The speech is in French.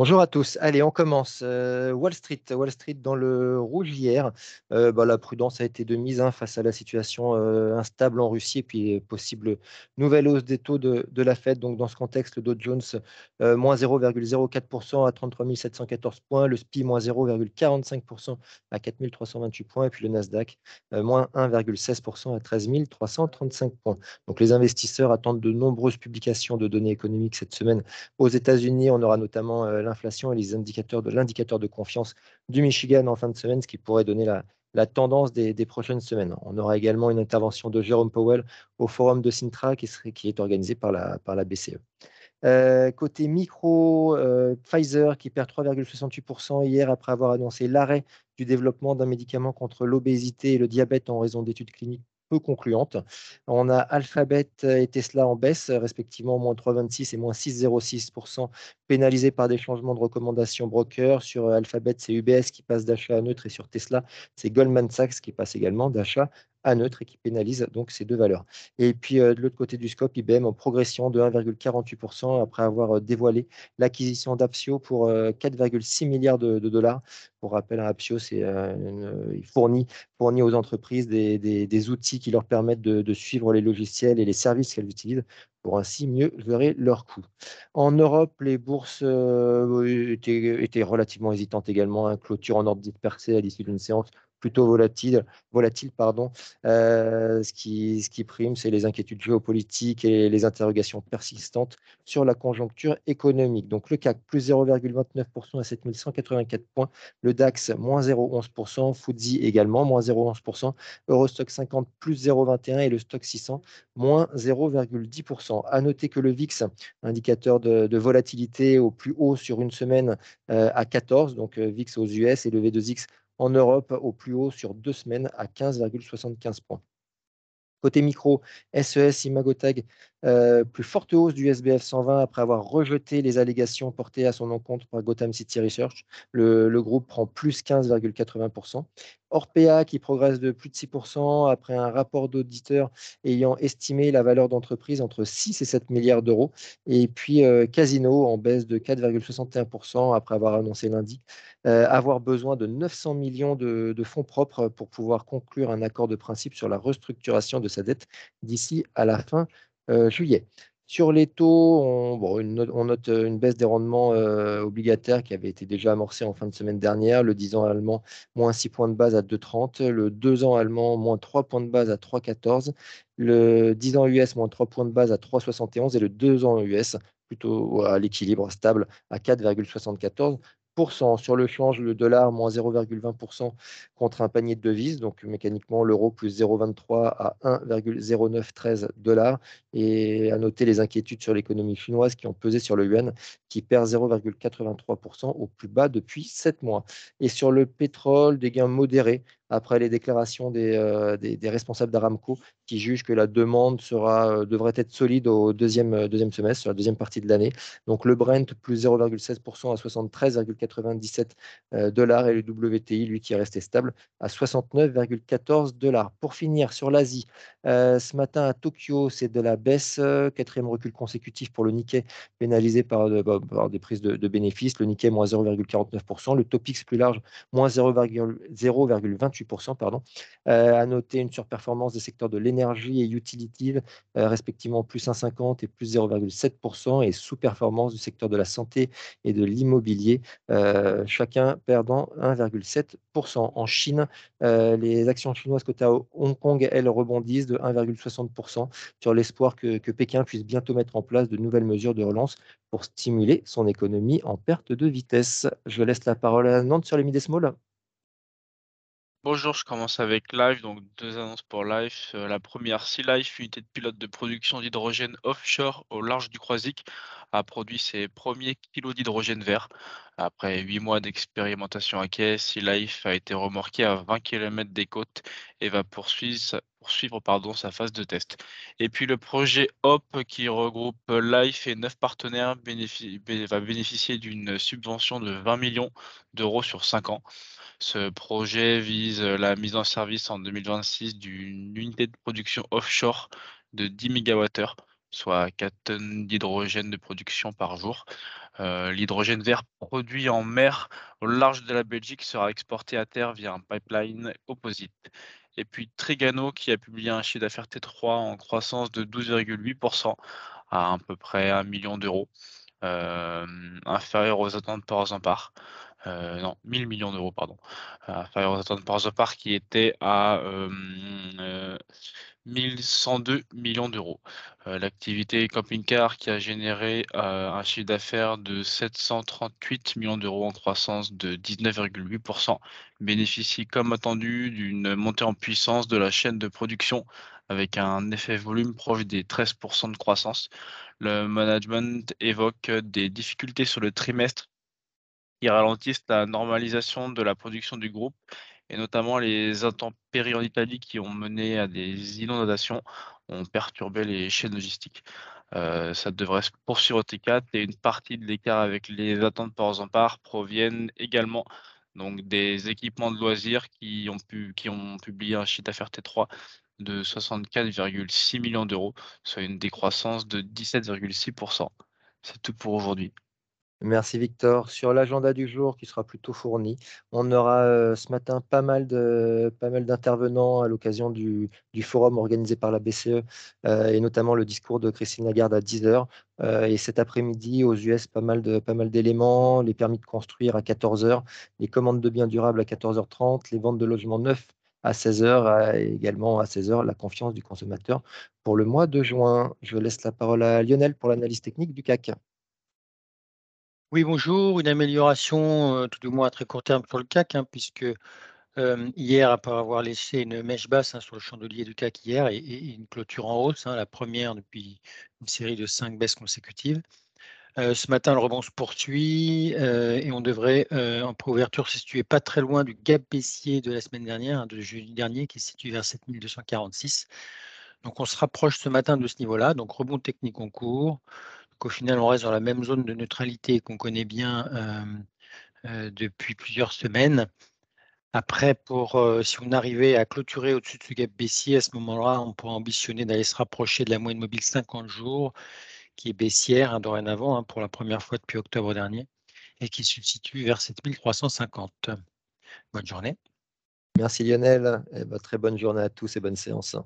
Bonjour à tous. Allez, on commence. Euh, Wall Street, Wall Street dans le rouge hier. Euh, bah, la prudence a été de mise hein, face à la situation euh, instable en Russie et puis possible nouvelle hausse des taux de, la Fed. Donc, dans ce contexte, le Dow Jones moins 0,04% à 33 714 points, le SPI moins 0,45% à 4 328 points et puis le Nasdaq moins 1,16% à 13 335 points. Donc, les investisseurs attendent de nombreuses publications de données économiques cette semaine aux États-Unis. On aura notamment l'inflation et les indicateurs de l'indicateur de confiance du Michigan en fin de semaine, ce qui pourrait donner la, tendance des, prochaines semaines. On aura également une intervention de Jérôme Powell au forum de Sintra qui, qui est organisé par la, par la BCE. Euh, côté micro, euh, Pfizer qui perd 3,68% hier après avoir annoncé l'arrêt du développement d'un médicament contre l'obésité et le diabète en raison d'études cliniques peu concluante. On a Alphabet et Tesla en baisse, respectivement moins 3,26 et moins 6,06%, pénalisés par des changements de recommandations broker. Sur Alphabet, c'est UBS qui passe d'achat à neutre et sur Tesla, c'est Goldman Sachs qui passe également d'achat à neutre et qui pénalise donc ces deux valeurs. Et puis euh, de l'autre côté du scope, IBM en progression de 1,48% après avoir euh, dévoilé l'acquisition d'Apsio pour 4,6 euh, milliards de, dollars. Pour rappel, Apsio, c'est il fournit, aux entreprises des, outils qui leur permettent de, suivre les logiciels et les services qu'elles utilisent pour ainsi mieux gérer leurs coûts. En Europe, les bourses étaient, relativement hésitantes également. Hein. Clôture en ordre dispersé à l'issue d'une séance plutôt volatile, pardon. Euh, ce, qui, ce qui prime, c'est les inquiétudes géopolitiques et les interrogations persistantes sur la conjoncture économique. Donc le CAC, plus 0,29% à 7184 points. Le DAX, moins 0,11%. FTSE également, moins 0,11%. Eurostock 50, plus 0,21% et le Stock 600, moins 0,10%. À noter que le VIX, indicateur de, volatilité au plus haut sur une semaine euh, à 14, donc euh, VIX aux US et le V2X en Europe au plus haut sur deux semaines à 15,75 points. Côté micro, SES, Imagotag, euh, plus forte hausse du SBF 120 après avoir rejeté les allégations portées à son encontre par Gotham City Research. Le, groupe prend plus 15,80%. Orpea qui progresse de plus de 6% après un rapport d'auditeur ayant estimé la valeur d'entreprise entre 6 et 7 milliards d'euros. Et puis euh, Casino en baisse de 4,61% après avoir annoncé lundi euh, avoir besoin de 900 millions de, fonds propres pour pouvoir conclure un accord de principe sur la restructuration de sa dette d'ici à la fin euh, juillet. Sur les taux, on, note une baisse des rendements euh, obligataires qui avait été déjà amorcée en fin de semaine dernière. Le 10 ans allemand, moins 6 points de base à 2,30. Le 2 ans allemand, moins 3 points de base à 3,14. Le 10 ans US, moins 3 points de base à 3,71. Et le 2 ans US, plutôt à l'équilibre stable à 4,74. Sur le change, le dollar, moins 0,20% contre un panier de devises. Donc, mécaniquement, l'euro plus 0,23 à 1,0913 dollars. Et à noter les inquiétudes sur l'économie chinoise qui ont pesé sur le yuan, qui perd 0,83% au plus bas depuis 7 mois. Et sur le pétrole, des gains modérés après les déclarations des, euh, des, responsables d'Aramco qui jugent que la demande sera, euh, devrait être solide au deuxième, euh, deuxième semestre, sur la deuxième partie de l'année. Donc le Brent plus 0,16% à 73,97 dollars et le WTI, lui, qui est resté stable à 69,14 dollars. Pour finir, sur l'Asie, ce matin à Tokyo, c'est de la baisse, quatrième recul consécutif pour le Nikkei, pénalisé par, bah, des prises de, bénéfices. Le Nikkei, moins 0,49%. Le Topix plus large, moins 0,28%. Pardon. Euh, à noter une surperformance des secteurs de l'énergie et utilities, euh, respectivement plus 1,50 et plus 0,7%, et sous-performance du secteur de la santé et de l'immobilier, euh, chacun perdant 1,7%. En Chine, les actions chinoises cotées à Hong Kong, elles rebondissent de 1,60% sur l'espoir que, que Pékin puisse bientôt mettre en place de nouvelles mesures de relance pour stimuler son économie en perte de vitesse. Je laisse la parole à Nantes sur les mid small. Bonjour, je commence avec Live, donc deux annonces pour Live. Euh, la première, Sea Life, unité de pilote de production d'hydrogène offshore au large du Croisic, a produit ses premiers kilos d'hydrogène vert. Après huit mois d'expérimentation à quai, Sea Life a été remorqué à 20 km des côtes et va poursuivre, sa phase de test. Et puis le projet HOP qui regroupe Life et neuf partenaires va bénéficier d'une subvention de 20 millions d'euros sur cinq ans. Ce projet vise la mise en service en 2026 d'une unité de production offshore de 10 MWh soit 4 tonnes d'hydrogène de production par jour. Euh, l'hydrogène vert produit en mer au large de la Belgique sera exporté à terre via un pipeline opposite. Et puis Trigano qui a publié un chiffre d'affaires T3 en croissance de 12,8% à à peu près 1 million d'euros, euh, inférieur aux attentes par an par. Euh, non, 1000 millions d'euros, pardon, inférieur aux attentes par part qui était à 1102 millions d'euros. Euh, l'activité camping-car qui a généré euh, un chiffre d'affaires de 738 millions d'euros en croissance de 19,8% bénéficie comme attendu d'une montée en puissance de la chaîne de production avec un effet volume proche des 13% de croissance. Le management évoque des difficultés sur le trimestre qui ralentissent la normalisation de la production du groupe et notamment les intempéries en Italie qui ont mené à des inondations ont perturbé les chaînes logistiques. Euh, ça devrait se poursuivre au T4 et une partie de l'écart avec les attentes par part proviennent également donc des équipements de loisirs qui ont, pu, qui ont publié un chiffre d'affaires T3 de 64,6 millions d'euros, soit une décroissance de 17,6%. C'est tout pour aujourd'hui. Merci Victor. Sur l'agenda du jour qui sera plutôt fourni, on aura ce matin pas mal d'intervenants à l'occasion du, forum organisé par la BCE et notamment le discours de Christine Lagarde à 10h. Euh, et cet après-midi aux US, pas mal de pas mal d'éléments, les permis de construire à 14h, les commandes de biens durables à 14h30, les ventes de logements neufs à 16h et également à 16h la confiance du consommateur pour le mois de juin. Je laisse la parole à Lionel pour l'analyse technique du CAC. Oui, bonjour. Une amélioration, tout du moins à très court terme pour le CAC, hein, puisque hier, après avoir laissé une mèche basse hein, sur le chandelier du CAC hier et, une clôture en hausse, hein, la première depuis une série de cinq baisses consécutives. Ce matin, le rebond se poursuit et on devrait, en préouverture, se situer pas très loin du gap baissier de la semaine dernière, de jeudi dernier, qui se situe vers 7246. Donc, on se rapproche ce matin de ce niveau-là. Donc, rebond technique en cours au final, on reste dans la même zone de neutralité qu'on connaît bien euh, euh, depuis plusieurs semaines. Après, pour, euh, si on arrivait à clôturer au-dessus de ce gap baissier, à ce moment-là, on pourrait ambitionner d'aller se rapprocher de la moyenne mobile 50 jours, qui est baissière hein, dorénavant hein, pour la première fois depuis octobre dernier, et qui se situe vers 7350. Bonne journée. Merci Lionel. Et ben, très bonne journée à tous et bonne séance.